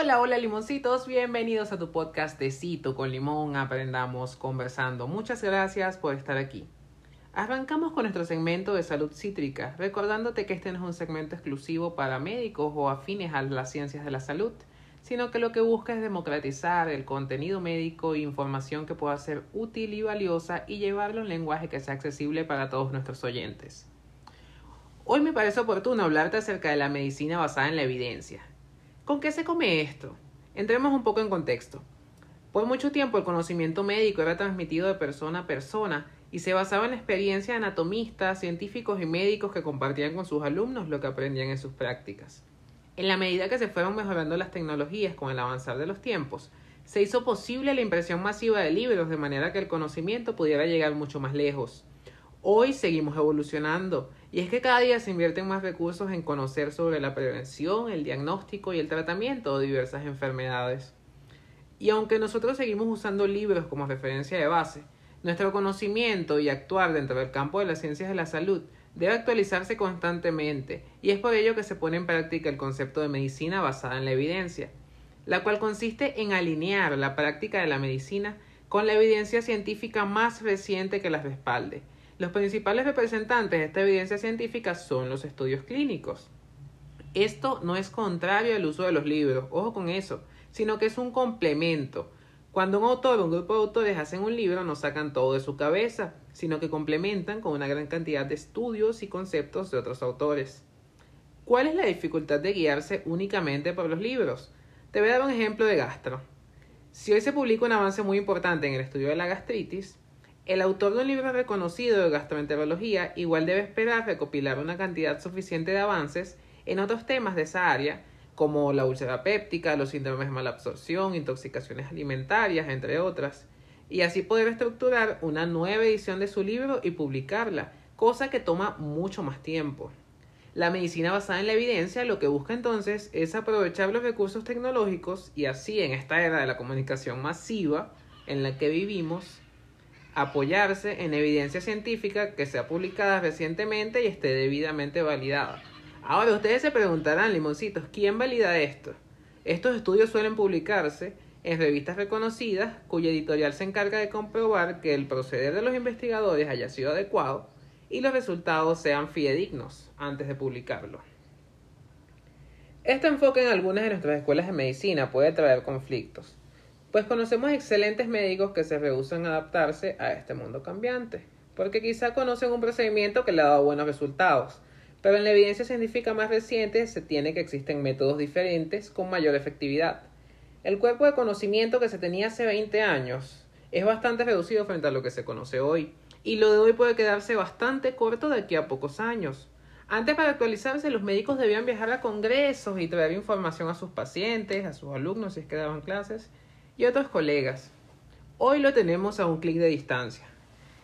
Hola, hola limoncitos, bienvenidos a tu podcast de Cito con Limón, aprendamos conversando. Muchas gracias por estar aquí. Arrancamos con nuestro segmento de salud cítrica, recordándote que este no es un segmento exclusivo para médicos o afines a las ciencias de la salud, sino que lo que busca es democratizar el contenido médico e información que pueda ser útil y valiosa y llevarlo en lenguaje que sea accesible para todos nuestros oyentes. Hoy me parece oportuno hablarte acerca de la medicina basada en la evidencia. ¿Con qué se come esto? Entremos un poco en contexto. Por mucho tiempo el conocimiento médico era transmitido de persona a persona y se basaba en la experiencia de anatomistas, científicos y médicos que compartían con sus alumnos lo que aprendían en sus prácticas. En la medida que se fueron mejorando las tecnologías con el avanzar de los tiempos, se hizo posible la impresión masiva de libros de manera que el conocimiento pudiera llegar mucho más lejos. Hoy seguimos evolucionando y es que cada día se invierten más recursos en conocer sobre la prevención, el diagnóstico y el tratamiento de diversas enfermedades. Y aunque nosotros seguimos usando libros como referencia de base, nuestro conocimiento y actuar dentro del campo de las ciencias de la salud debe actualizarse constantemente y es por ello que se pone en práctica el concepto de medicina basada en la evidencia, la cual consiste en alinear la práctica de la medicina con la evidencia científica más reciente que las respalde los principales representantes de esta evidencia científica son los estudios clínicos. Esto no es contrario al uso de los libros, ojo con eso, sino que es un complemento. Cuando un autor o un grupo de autores hacen un libro, no sacan todo de su cabeza, sino que complementan con una gran cantidad de estudios y conceptos de otros autores. ¿Cuál es la dificultad de guiarse únicamente por los libros? Te voy a dar un ejemplo de gastro. Si hoy se publica un avance muy importante en el estudio de la gastritis, el autor de un libro reconocido de gastroenterología igual debe esperar recopilar una cantidad suficiente de avances en otros temas de esa área, como la úlcera péptica, los síndromes de malabsorción, intoxicaciones alimentarias, entre otras, y así poder estructurar una nueva edición de su libro y publicarla, cosa que toma mucho más tiempo. La medicina basada en la evidencia lo que busca entonces es aprovechar los recursos tecnológicos y así en esta era de la comunicación masiva en la que vivimos, apoyarse en evidencia científica que sea publicada recientemente y esté debidamente validada. Ahora ustedes se preguntarán, limoncitos, ¿quién valida esto? Estos estudios suelen publicarse en revistas reconocidas cuya editorial se encarga de comprobar que el proceder de los investigadores haya sido adecuado y los resultados sean fidedignos antes de publicarlo. Este enfoque en algunas de nuestras escuelas de medicina puede traer conflictos, pues conocemos excelentes médicos que se rehusan a adaptarse a este mundo cambiante, porque quizá conocen un procedimiento que le ha dado buenos resultados, pero en la evidencia científica más reciente se tiene que existen métodos diferentes con mayor efectividad. El cuerpo de conocimiento que se tenía hace 20 años es bastante reducido frente a lo que se conoce hoy, y lo de hoy puede quedarse bastante corto de aquí a pocos años. Antes para actualizarse los médicos debían viajar a congresos y traer información a sus pacientes, a sus alumnos si es que daban clases, y otros colegas. Hoy lo tenemos a un clic de distancia.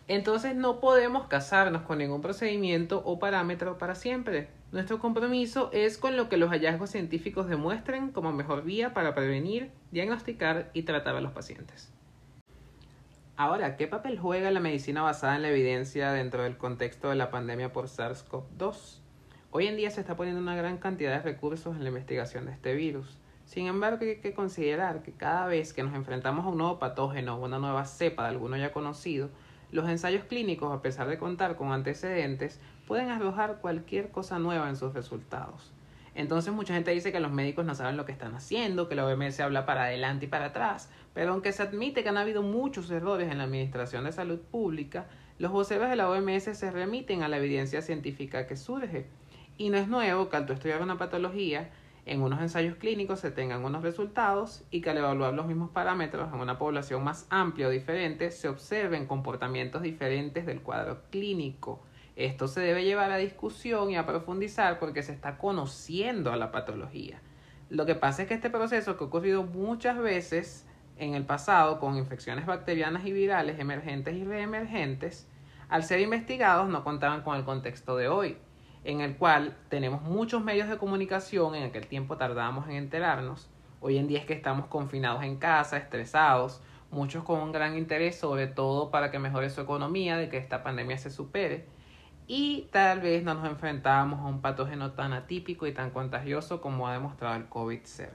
Entonces no podemos casarnos con ningún procedimiento o parámetro para siempre. Nuestro compromiso es con lo que los hallazgos científicos demuestren como mejor vía para prevenir, diagnosticar y tratar a los pacientes. Ahora, ¿qué papel juega la medicina basada en la evidencia dentro del contexto de la pandemia por SARS-CoV-2? Hoy en día se está poniendo una gran cantidad de recursos en la investigación de este virus. Sin embargo, hay que considerar que cada vez que nos enfrentamos a un nuevo patógeno o una nueva cepa de alguno ya conocido, los ensayos clínicos, a pesar de contar con antecedentes, pueden arrojar cualquier cosa nueva en sus resultados. Entonces mucha gente dice que los médicos no saben lo que están haciendo, que la OMS habla para adelante y para atrás, pero aunque se admite que han habido muchos errores en la Administración de Salud Pública, los voceros de la OMS se remiten a la evidencia científica que surge. Y no es nuevo que al estudiar una patología, en unos ensayos clínicos se tengan unos resultados y que al evaluar los mismos parámetros en una población más amplia o diferente se observen comportamientos diferentes del cuadro clínico. Esto se debe llevar a discusión y a profundizar porque se está conociendo a la patología. Lo que pasa es que este proceso que ha ocurrido muchas veces en el pasado con infecciones bacterianas y virales emergentes y reemergentes, al ser investigados no contaban con el contexto de hoy en el cual tenemos muchos medios de comunicación, en aquel tiempo tardábamos en enterarnos, hoy en día es que estamos confinados en casa, estresados, muchos con un gran interés sobre todo para que mejore su economía, de que esta pandemia se supere, y tal vez no nos enfrentamos a un patógeno tan atípico y tan contagioso como ha demostrado el COVID-19.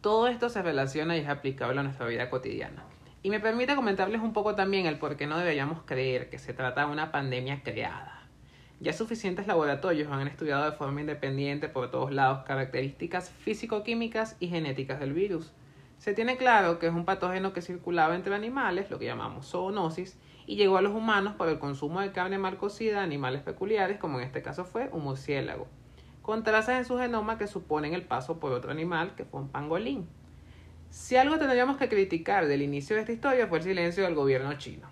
Todo esto se relaciona y es aplicable a nuestra vida cotidiana. Y me permite comentarles un poco también el por qué no deberíamos creer que se trata de una pandemia creada. Ya suficientes laboratorios han estudiado de forma independiente por todos lados características físico-químicas y genéticas del virus. Se tiene claro que es un patógeno que circulaba entre animales, lo que llamamos zoonosis, y llegó a los humanos por el consumo de carne mal cocida de animales peculiares, como en este caso fue un murciélago, con trazas en su genoma que suponen el paso por otro animal, que fue un pangolín. Si algo tendríamos que criticar del inicio de esta historia fue el silencio del gobierno chino.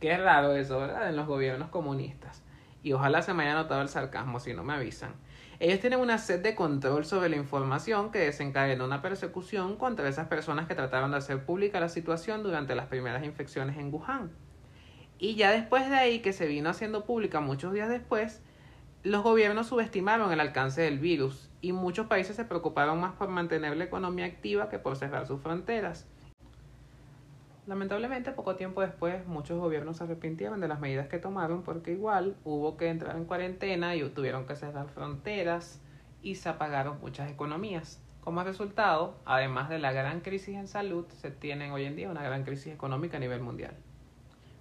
Qué raro eso, ¿verdad? En los gobiernos comunistas. Y ojalá se me haya notado el sarcasmo si no me avisan. Ellos tienen una sed de control sobre la información que desencadenó una persecución contra esas personas que trataron de hacer pública la situación durante las primeras infecciones en Wuhan. Y ya después de ahí, que se vino haciendo pública muchos días después, los gobiernos subestimaron el alcance del virus y muchos países se preocuparon más por mantener la economía activa que por cerrar sus fronteras. Lamentablemente, poco tiempo después, muchos gobiernos se arrepintieron de las medidas que tomaron porque igual hubo que entrar en cuarentena y tuvieron que cerrar fronteras y se apagaron muchas economías. Como resultado, además de la gran crisis en salud, se tiene hoy en día una gran crisis económica a nivel mundial.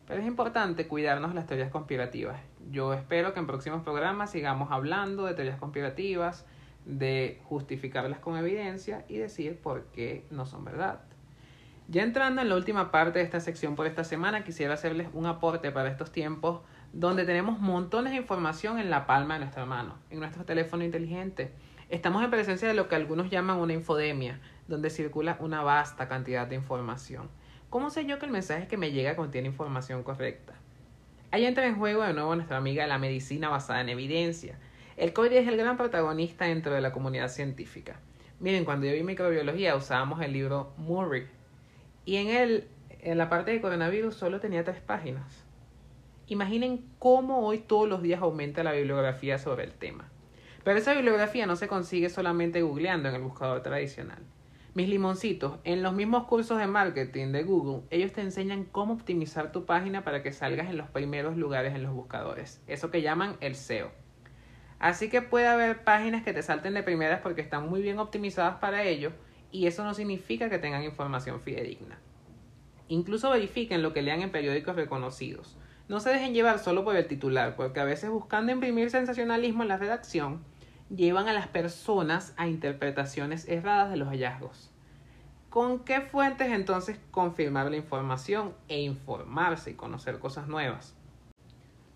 Pero es importante cuidarnos las teorías conspirativas. Yo espero que en próximos programas sigamos hablando de teorías conspirativas, de justificarlas con evidencia y decir por qué no son verdad. Ya entrando en la última parte de esta sección por esta semana, quisiera hacerles un aporte para estos tiempos donde tenemos montones de información en la palma de nuestra mano, en nuestro teléfono inteligente. Estamos en presencia de lo que algunos llaman una infodemia, donde circula una vasta cantidad de información. ¿Cómo sé yo que el mensaje que me llega contiene información correcta? Ahí entra en juego de nuevo nuestra amiga la medicina basada en evidencia. El COVID es el gran protagonista dentro de la comunidad científica. Miren, cuando yo vi microbiología usábamos el libro Murray y en él, en la parte de coronavirus, solo tenía tres páginas. Imaginen cómo hoy todos los días aumenta la bibliografía sobre el tema. Pero esa bibliografía no se consigue solamente googleando en el buscador tradicional. Mis limoncitos, en los mismos cursos de marketing de Google, ellos te enseñan cómo optimizar tu página para que salgas en los primeros lugares en los buscadores. Eso que llaman el SEO. Así que puede haber páginas que te salten de primeras porque están muy bien optimizadas para ello y eso no significa que tengan información fidedigna. Incluso verifiquen lo que lean en periódicos reconocidos. No se dejen llevar solo por el titular, porque a veces buscando imprimir sensacionalismo en la redacción, llevan a las personas a interpretaciones erradas de los hallazgos. ¿Con qué fuentes entonces confirmar la información e informarse y conocer cosas nuevas?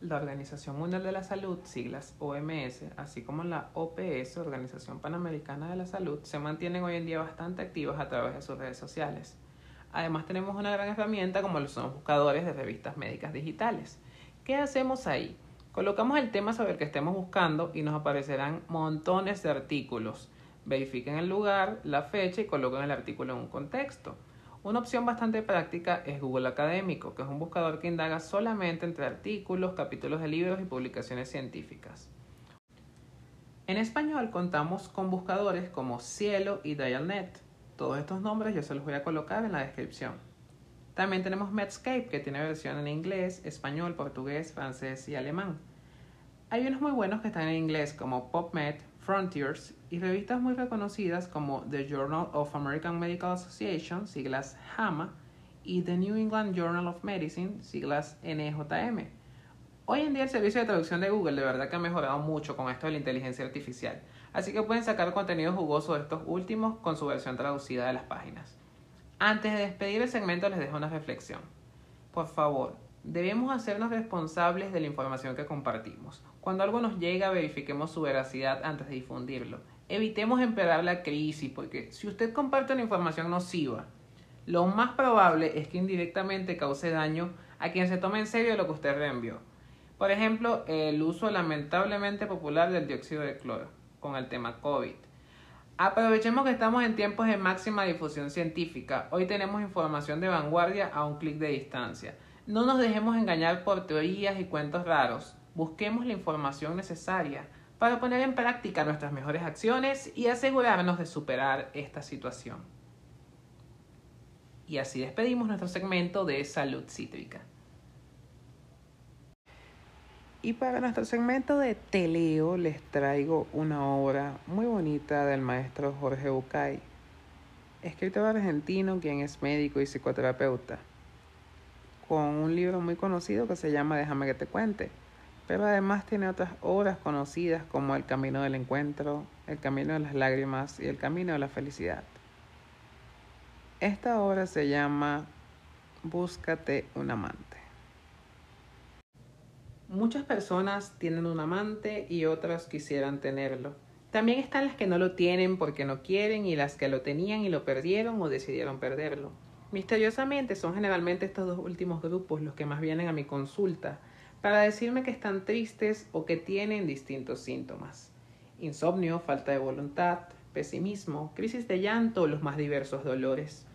La Organización Mundial de la Salud, siglas OMS, así como la OPS, Organización Panamericana de la Salud, se mantienen hoy en día bastante activos a través de sus redes sociales. Además tenemos una gran herramienta como los son buscadores de revistas médicas digitales. ¿Qué hacemos ahí? Colocamos el tema sobre el que estemos buscando y nos aparecerán montones de artículos. Verifiquen el lugar, la fecha y coloquen el artículo en un contexto. Una opción bastante práctica es Google Académico, que es un buscador que indaga solamente entre artículos, capítulos de libros y publicaciones científicas. En español contamos con buscadores como Cielo y Dialnet. Todos estos nombres yo se los voy a colocar en la descripción. También tenemos Medscape, que tiene versión en inglés, español, portugués, francés y alemán. Hay unos muy buenos que están en inglés como PubMed, Frontiers y revistas muy reconocidas como The Journal of American Medical Association, siglas JAMA, y The New England Journal of Medicine, siglas NJM. Hoy en día el servicio de traducción de Google de verdad que ha mejorado mucho con esto de la inteligencia artificial, así que pueden sacar contenido jugoso de estos últimos con su versión traducida de las páginas. Antes de despedir el segmento les dejo una reflexión. Por favor, debemos hacernos responsables de la información que compartimos. Cuando algo nos llega, verifiquemos su veracidad antes de difundirlo. Evitemos empeorar la crisis, porque si usted comparte una información nociva, lo más probable es que indirectamente cause daño a quien se tome en serio lo que usted reenvió. Por ejemplo, el uso lamentablemente popular del dióxido de cloro con el tema COVID. Aprovechemos que estamos en tiempos de máxima difusión científica. Hoy tenemos información de vanguardia a un clic de distancia. No nos dejemos engañar por teorías y cuentos raros. Busquemos la información necesaria para poner en práctica nuestras mejores acciones y asegurarnos de superar esta situación. Y así despedimos nuestro segmento de salud cítrica. Y para nuestro segmento de teleo les traigo una obra muy bonita del maestro Jorge Bucay. escritor argentino quien es médico y psicoterapeuta, con un libro muy conocido que se llama Déjame que te cuente, pero además tiene otras obras conocidas como El Camino del Encuentro, El Camino de las Lágrimas y El Camino de la Felicidad. Esta obra se llama Búscate un amante. Muchas personas tienen un amante y otras quisieran tenerlo. También están las que no lo tienen porque no quieren y las que lo tenían y lo perdieron o decidieron perderlo. Misteriosamente son generalmente estos dos últimos grupos los que más vienen a mi consulta para decirme que están tristes o que tienen distintos síntomas. Insomnio, falta de voluntad, pesimismo, crisis de llanto o los más diversos dolores.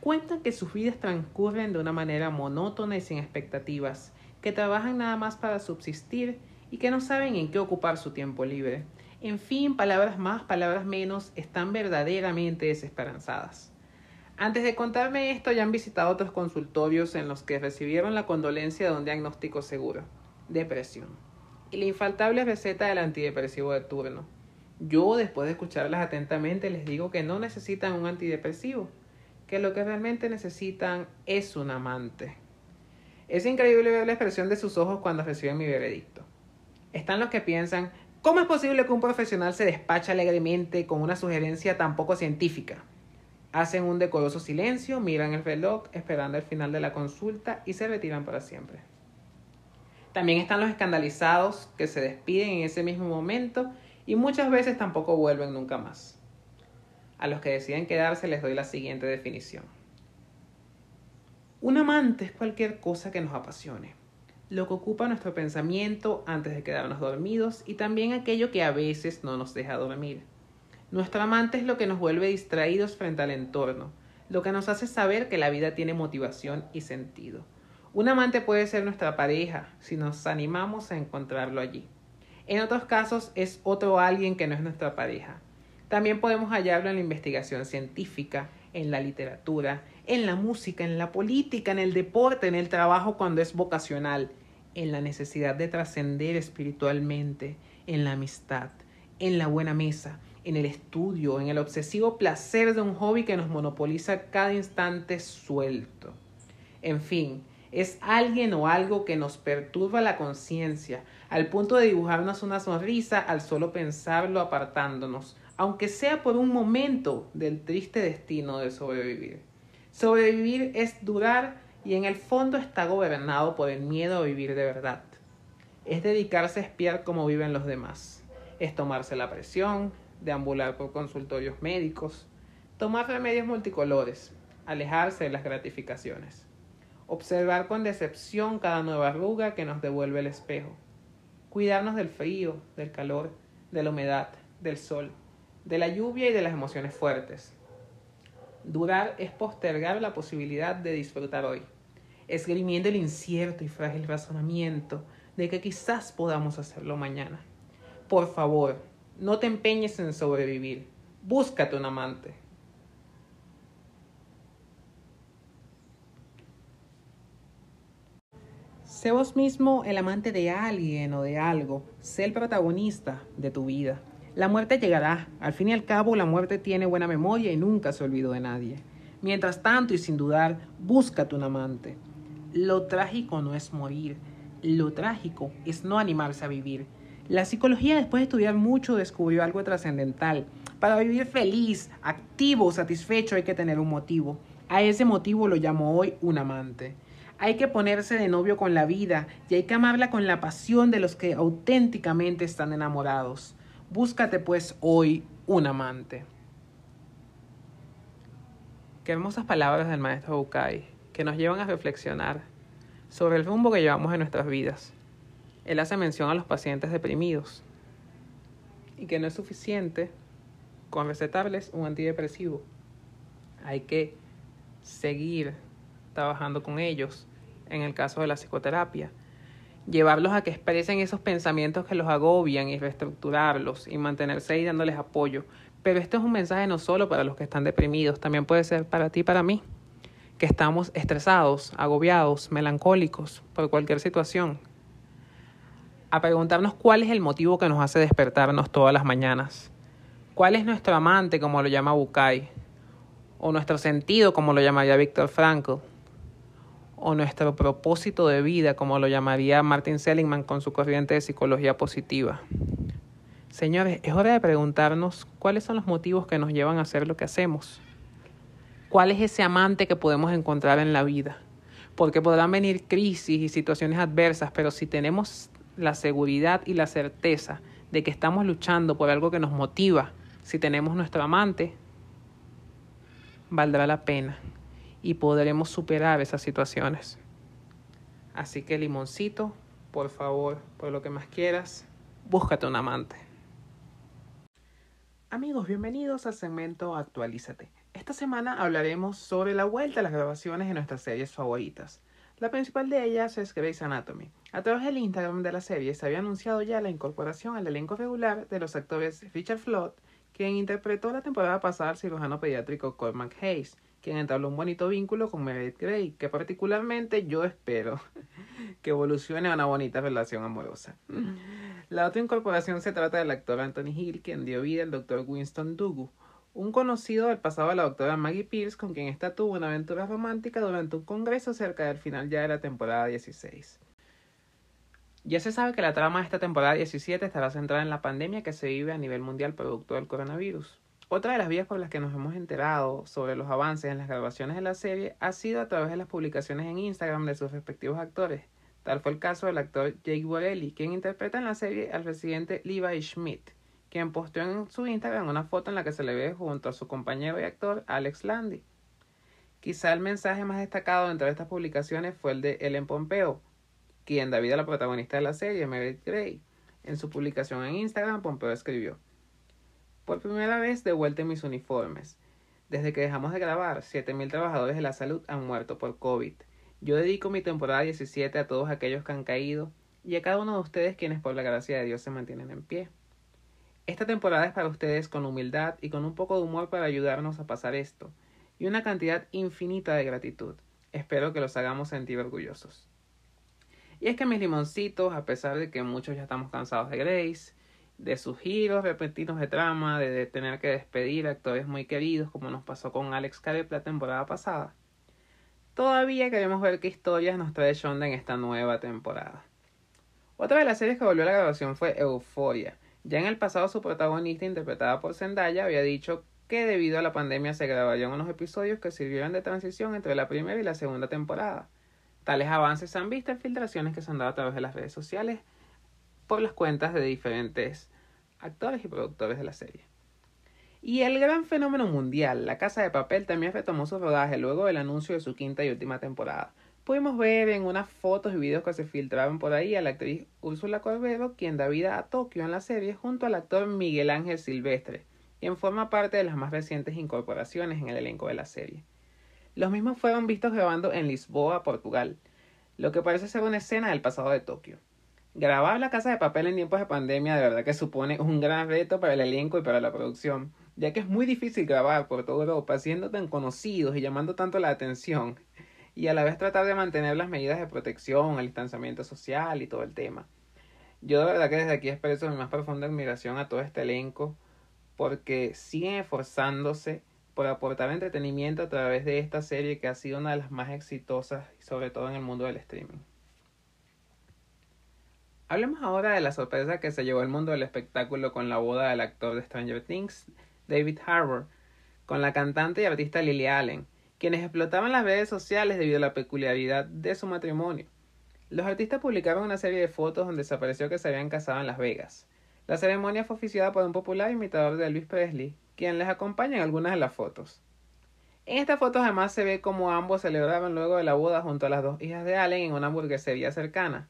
Cuentan que sus vidas transcurren de una manera monótona y sin expectativas, que trabajan nada más para subsistir y que no saben en qué ocupar su tiempo libre. En fin, palabras más, palabras menos, están verdaderamente desesperanzadas. Antes de contarme esto, ya han visitado otros consultorios en los que recibieron la condolencia de un diagnóstico seguro, depresión, y la infaltable receta del antidepresivo de turno. Yo, después de escucharlas atentamente, les digo que no necesitan un antidepresivo, que lo que realmente necesitan es un amante. Es increíble ver la expresión de sus ojos cuando reciben mi veredicto. Están los que piensan, ¿Cómo es posible que un profesional se despache alegremente con una sugerencia tan poco científica? Hacen un decoroso silencio, miran el reloj esperando el final de la consulta y se retiran para siempre. También están los escandalizados que se despiden en ese mismo momento y muchas veces tampoco vuelven nunca más. A los que deciden quedarse les doy la siguiente definición. Un amante es cualquier cosa que nos apasione lo que ocupa nuestro pensamiento antes de quedarnos dormidos y también aquello que a veces no nos deja dormir. Nuestro amante es lo que nos vuelve distraídos frente al entorno, lo que nos hace saber que la vida tiene motivación y sentido. Un amante puede ser nuestra pareja si nos animamos a encontrarlo allí. En otros casos es otro alguien que no es nuestra pareja. También podemos hallarlo en la investigación científica, en la literatura, en la música, en la política, en el deporte, en el trabajo cuando es vocacional, en la necesidad de trascender espiritualmente, en la amistad, en la buena mesa, en el estudio, en el obsesivo placer de un hobby que nos monopoliza cada instante suelto. En fin, es alguien o algo que nos perturba la conciencia, al punto de dibujarnos una sonrisa al solo pensarlo apartándonos, aunque sea por un momento del triste destino de sobrevivir. Sobrevivir es durar y en el fondo está gobernado por el miedo a vivir de verdad. Es dedicarse a espiar cómo viven los demás. Es tomarse la presión, deambular por consultorios médicos, tomar remedios multicolores, alejarse de las gratificaciones, observar con decepción cada nueva arruga que nos devuelve el espejo, cuidarnos del frío, del calor, de la humedad, del sol, de la lluvia y de las emociones fuertes. Durar es postergar la posibilidad de disfrutar hoy, esgrimiendo el incierto y frágil razonamiento de que quizás podamos hacerlo mañana. Por favor, no te empeñes en sobrevivir. Búscate un amante. Sé vos mismo el amante de alguien o de algo. Sé el protagonista de tu vida. La muerte llegará. Al fin y al cabo, la muerte tiene buena memoria y nunca se olvidó de nadie. Mientras tanto y sin dudar, búscate un amante. Lo trágico no es morir. Lo trágico es no animarse a vivir. La psicología, después de estudiar mucho, descubrió algo trascendental. Para vivir feliz, activo, satisfecho, hay que tener un motivo. A ese motivo lo llamo hoy un amante. Hay que ponerse de novio con la vida y hay que amarla con la pasión de los que auténticamente están enamorados. Búscate pues hoy un amante. Qué hermosas palabras del maestro Bukai que nos llevan a reflexionar sobre el rumbo que llevamos en nuestras vidas. Él hace mención a los pacientes deprimidos y que no es suficiente con recetarles un antidepresivo. Hay que seguir trabajando con ellos en el caso de la psicoterapia llevarlos a que expresen esos pensamientos que los agobian y reestructurarlos y mantenerse ahí dándoles apoyo. Pero esto es un mensaje no solo para los que están deprimidos, también puede ser para ti para mí, que estamos estresados, agobiados, melancólicos por cualquier situación. A preguntarnos cuál es el motivo que nos hace despertarnos todas las mañanas. ¿Cuál es nuestro amante, como lo llama Bukai? o nuestro sentido, como lo llamaría Víctor Frankl, o nuestro propósito de vida, como lo llamaría Martin Seligman con su corriente de psicología positiva. Señores, es hora de preguntarnos cuáles son los motivos que nos llevan a hacer lo que hacemos. ¿Cuál es ese amante que podemos encontrar en la vida? Porque podrán venir crisis y situaciones adversas, pero si tenemos la seguridad y la certeza de que estamos luchando por algo que nos motiva, si tenemos nuestro amante, valdrá la pena y podremos superar esas situaciones. Así que limoncito, por favor, por lo que más quieras, búscate un amante. Amigos, bienvenidos al segmento Actualízate. Esta semana hablaremos sobre la vuelta a las grabaciones de nuestras series favoritas. La principal de ellas es Grey's Anatomy. A través del Instagram de la serie se había anunciado ya la incorporación al elenco regular de los actores Richard Flood, quien interpretó la temporada pasada al cirujano pediátrico Cormac Hayes, quien entabló un bonito vínculo con Meredith Grey, que particularmente yo espero que evolucione a una bonita relación amorosa. La otra incorporación se trata del actor Anthony Hill, quien dio vida al doctor Winston Dugu, un conocido del pasado de la doctora Maggie Pierce, con quien ésta tuvo una aventura romántica durante un congreso cerca del final ya de la temporada 16. Ya se sabe que la trama de esta temporada 17 estará centrada en la pandemia que se vive a nivel mundial producto del coronavirus. Otra de las vías por las que nos hemos enterado sobre los avances en las grabaciones de la serie ha sido a través de las publicaciones en Instagram de sus respectivos actores. Tal fue el caso del actor Jake Borelli, quien interpreta en la serie al residente Levi Schmidt, quien posteó en su Instagram una foto en la que se le ve junto a su compañero y actor Alex Landy. Quizá el mensaje más destacado entre estas publicaciones fue el de Ellen Pompeo, quien da vida a la protagonista de la serie, Meredith Grey. En su publicación en Instagram, Pompeo escribió por primera vez de vuelta en mis uniformes. Desde que dejamos de grabar, 7.000 trabajadores de la salud han muerto por COVID. Yo dedico mi temporada 17 a todos aquellos que han caído y a cada uno de ustedes quienes por la gracia de Dios se mantienen en pie. Esta temporada es para ustedes con humildad y con un poco de humor para ayudarnos a pasar esto, y una cantidad infinita de gratitud. Espero que los hagamos sentir orgullosos. Y es que mis limoncitos, a pesar de que muchos ya estamos cansados de Grace, de sus giros repentinos de trama, de tener que despedir a actores muy queridos, como nos pasó con Alex Caleb la temporada pasada. Todavía queremos ver qué historias nos trae Shonda en esta nueva temporada. Otra de las series que volvió a la grabación fue Euphoria. Ya en el pasado su protagonista, interpretada por Zendaya, había dicho que debido a la pandemia se grabarían unos episodios que sirvieron de transición entre la primera y la segunda temporada. Tales avances se han visto en filtraciones que se han dado a través de las redes sociales por las cuentas de diferentes actores y productores de la serie. Y el gran fenómeno mundial, La Casa de Papel, también retomó su rodaje luego del anuncio de su quinta y última temporada. Pudimos ver en unas fotos y videos que se filtraban por ahí a la actriz Úrsula Corbero, quien da vida a Tokio en la serie, junto al actor Miguel Ángel Silvestre, quien forma parte de las más recientes incorporaciones en el elenco de la serie. Los mismos fueron vistos grabando en Lisboa, Portugal, lo que parece ser una escena del pasado de Tokio. Grabar La Casa de Papel en tiempos de pandemia de verdad que supone un gran reto para el elenco y para la producción, ya que es muy difícil grabar por toda Europa siendo tan conocidos y llamando tanto la atención, y a la vez tratar de mantener las medidas de protección, el distanciamiento social y todo el tema. Yo de verdad que desde aquí expreso mi más profunda admiración a todo este elenco, porque siguen esforzándose por aportar entretenimiento a través de esta serie que ha sido una de las más exitosas, sobre todo en el mundo del streaming. Hablemos ahora de la sorpresa que se llevó el mundo del espectáculo con la boda del actor de Stranger Things, David Harbour, con la cantante y artista Lily Allen, quienes explotaban las redes sociales debido a la peculiaridad de su matrimonio. Los artistas publicaron una serie de fotos donde se apareció que se habían casado en Las Vegas. La ceremonia fue oficiada por un popular imitador de Elvis Presley, quien les acompaña en algunas de las fotos. En estas fotos además se ve como ambos celebraban luego de la boda junto a las dos hijas de Allen en una hamburguesería cercana.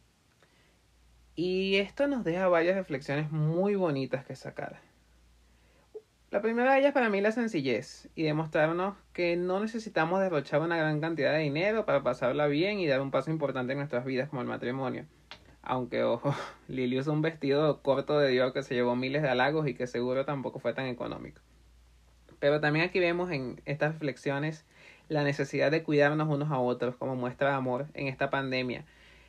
Y esto nos deja varias reflexiones muy bonitas que sacar. La primera de ellas para mí la sencillez y demostrarnos que no necesitamos derrochar una gran cantidad de dinero para pasarla bien y dar un paso importante en nuestras vidas como el matrimonio. Aunque, ojo, Lili usó un vestido corto de Dior que se llevó miles de halagos y que seguro tampoco fue tan económico. Pero también aquí vemos en estas reflexiones la necesidad de cuidarnos unos a otros como muestra de amor en esta pandemia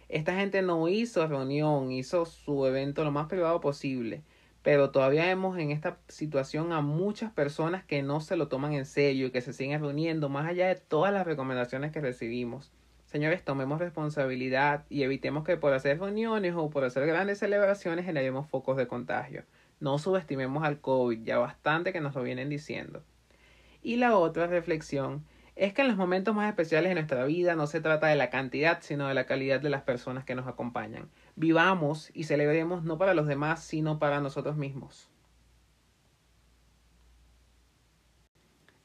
esta gente no hizo reunión, hizo su evento lo más privado posible, pero todavía vemos en esta situación a muchas personas que no se lo toman en serio y que se siguen reuniendo más allá de todas las recomendaciones que recibimos. Señores, tomemos responsabilidad y evitemos que por hacer reuniones o por hacer grandes celebraciones generemos focos de contagio. No subestimemos al COVID, ya bastante que nos lo vienen diciendo. Y la otra reflexión es que en los momentos más especiales de nuestra vida no se trata de la cantidad, sino de la calidad de las personas que nos acompañan. Vivamos y celebremos no para los demás, sino para nosotros mismos.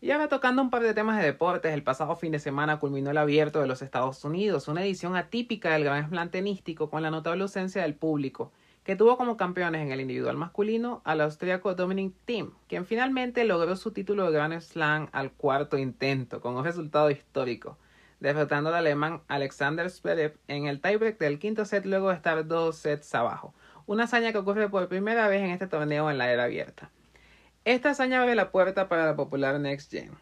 Y ahora tocando un par de temas de deportes, el pasado fin de semana culminó el abierto de los Estados Unidos, una edición atípica del Gran Slam tenístico con la notable ausencia del público, que tuvo como campeones en el individual masculino al austríaco Dominic Thiem, quien finalmente logró su título de Grand Slam al cuarto intento, con un resultado histórico, derrotando al alemán Alexander Zverev en el tiebreak del quinto set luego de estar dos sets abajo, una hazaña que ocurre por primera vez en este torneo en la era abierta. Esta hazaña abre la puerta para la popular Next Gen.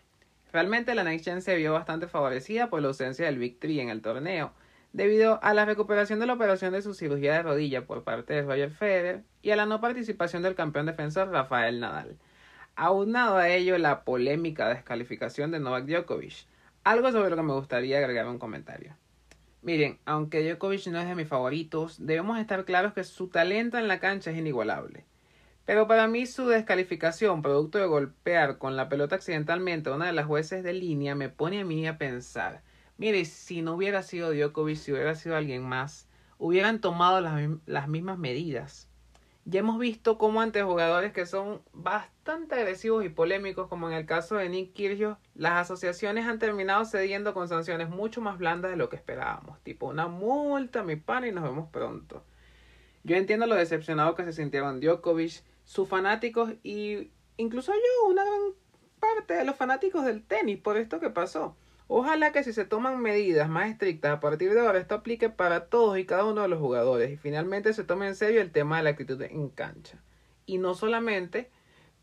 Realmente la Next Gen se vio bastante favorecida por la ausencia del Big Three en el torneo, debido a la recuperación de la operación de su cirugía de rodilla por parte de Roger Federer y a la no participación del campeón defensor Rafael Nadal. Aunado a ello la polémica descalificación de Novak Djokovic, algo sobre lo que me gustaría agregar un comentario. Miren, aunque Djokovic no es de mis favoritos, debemos estar claros que su talento en la cancha es inigualable. Pero para mí su descalificación, producto de golpear con la pelota accidentalmente a una de las jueces de línea, me pone a mí a pensar, mire, si no hubiera sido Djokovic, si hubiera sido alguien más, hubieran tomado las, las mismas medidas. Ya hemos visto cómo ante jugadores que son bastante agresivos y polémicos, como en el caso de Nick Kyrgios, las asociaciones han terminado cediendo con sanciones mucho más blandas de lo que esperábamos, tipo una multa, mi pana, y nos vemos pronto. Yo entiendo lo decepcionado que se sintieron Djokovic, sus fanáticos y incluso yo, una gran parte de los fanáticos del tenis por esto que pasó. Ojalá que si se toman medidas más estrictas a partir de ahora, esto aplique para todos y cada uno de los jugadores y finalmente se tome en serio el tema de la actitud en cancha. Y no solamente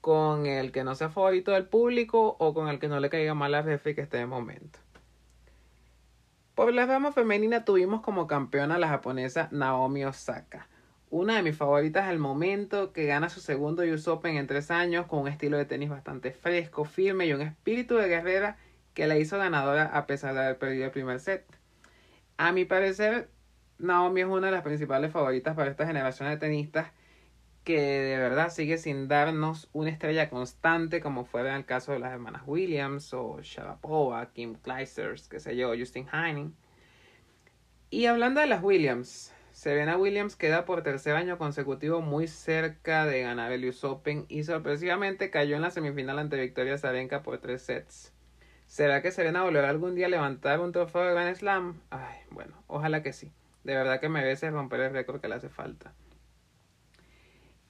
con el que no sea favorito del público o con el que no le caiga mal a refe que esté de momento. Por la rama femenina tuvimos como campeona a la japonesa Naomi Osaka una de mis favoritas al momento, que gana su segundo US Open en tres años con un estilo de tenis bastante fresco, firme y un espíritu de guerrera que la hizo ganadora a pesar de haber perdido el primer set. A mi parecer, Naomi es una de las principales favoritas para esta generación de tenistas que de verdad sigue sin darnos una estrella constante como fuera en el caso de las hermanas Williams o Sharapova, Kim Clijsters, qué sé yo, Justin Heining. Y hablando de las Williams, Serena Williams queda por tercer año consecutivo muy cerca de ganar el US Open y sorpresivamente cayó en la semifinal ante Victoria Zarenka por tres sets. ¿Será que Serena volverá algún día a levantar un trofeo de Grand Slam? Ay, bueno, ojalá que sí. De verdad que merece romper el récord que le hace falta.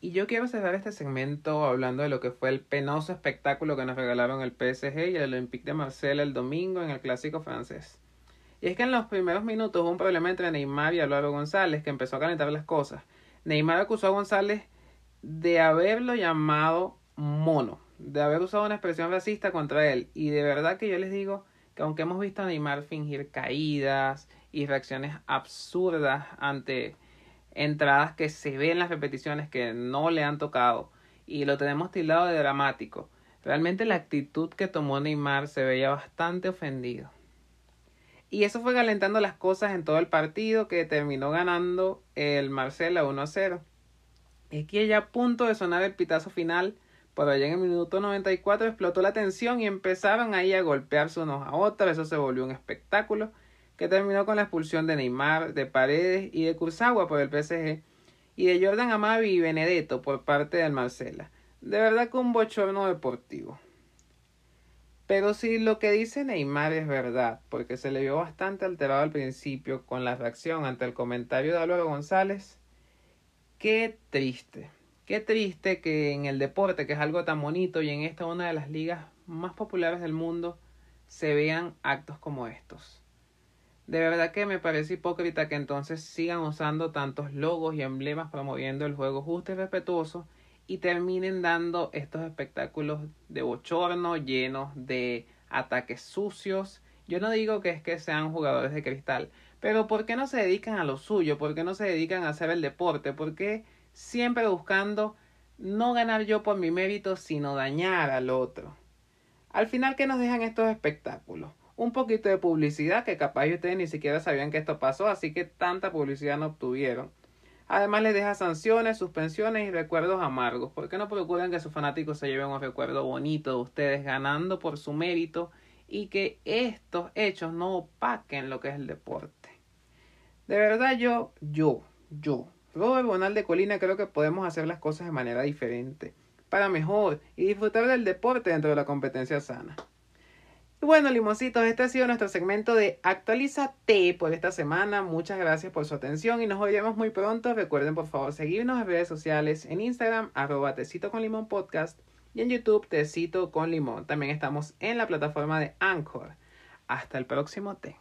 Y yo quiero cerrar este segmento hablando de lo que fue el penoso espectáculo que nos regalaron el PSG y el Olympique de Marsella el domingo en el clásico francés. Y es que en los primeros minutos hubo un problema entre Neymar y Álvaro González que empezó a calentar las cosas. Neymar acusó a González de haberlo llamado mono, de haber usado una expresión racista contra él. Y de verdad que yo les digo que aunque hemos visto a Neymar fingir caídas y reacciones absurdas ante entradas que se ven en las repeticiones que no le han tocado y lo tenemos tildado de dramático, realmente la actitud que tomó Neymar se veía bastante ofendido. Y eso fue calentando las cosas en todo el partido que terminó ganando el Marcela 1 a 0. Es que ya a punto de sonar el pitazo final, por allá en el minuto 94 explotó la tensión y empezaron ahí a golpearse unos a otros. Eso se volvió un espectáculo que terminó con la expulsión de Neymar, de Paredes y de Kurzawa por el PSG y de Jordan Amavi y Benedetto por parte del Marcela. De verdad que un bochorno deportivo. Pero si lo que dice Neymar es verdad, porque se le vio bastante alterado al principio con la reacción ante el comentario de Álvaro González, qué triste. Qué triste que en el deporte, que es algo tan bonito, y en esta una de las ligas más populares del mundo, se vean actos como estos. De verdad que me parece hipócrita que entonces sigan usando tantos logos y emblemas promoviendo el juego justo y respetuoso y terminen dando estos espectáculos de bochorno llenos de ataques sucios. Yo no digo que es que sean jugadores de cristal, pero ¿por qué no se dedican a lo suyo? ¿Por qué no se dedican a hacer el deporte? ¿Por qué siempre buscando no ganar yo por mi mérito, sino dañar al otro. Al final, ¿qué nos dejan estos espectáculos? Un poquito de publicidad que capaz ustedes ni siquiera sabían que esto pasó, así que tanta publicidad no obtuvieron. Además les deja sanciones, suspensiones y recuerdos amargos. ¿Por qué no procuran que sus fanáticos se lleven un recuerdo bonito de ustedes ganando por su mérito y que estos hechos no opaquen lo que es el deporte? De verdad yo, yo, yo, Robert Bonal de Colina creo que podemos hacer las cosas de manera diferente, para mejor y disfrutar del deporte dentro de la competencia sana. Y bueno, limoncitos, este ha sido nuestro segmento de Actualízate por esta semana. Muchas gracias por su atención y nos veremos muy pronto. Recuerden por favor seguirnos en redes sociales, en Instagram, arroba Podcast y en YouTube Tecito con Limón. También estamos en la plataforma de Anchor. Hasta el próximo té.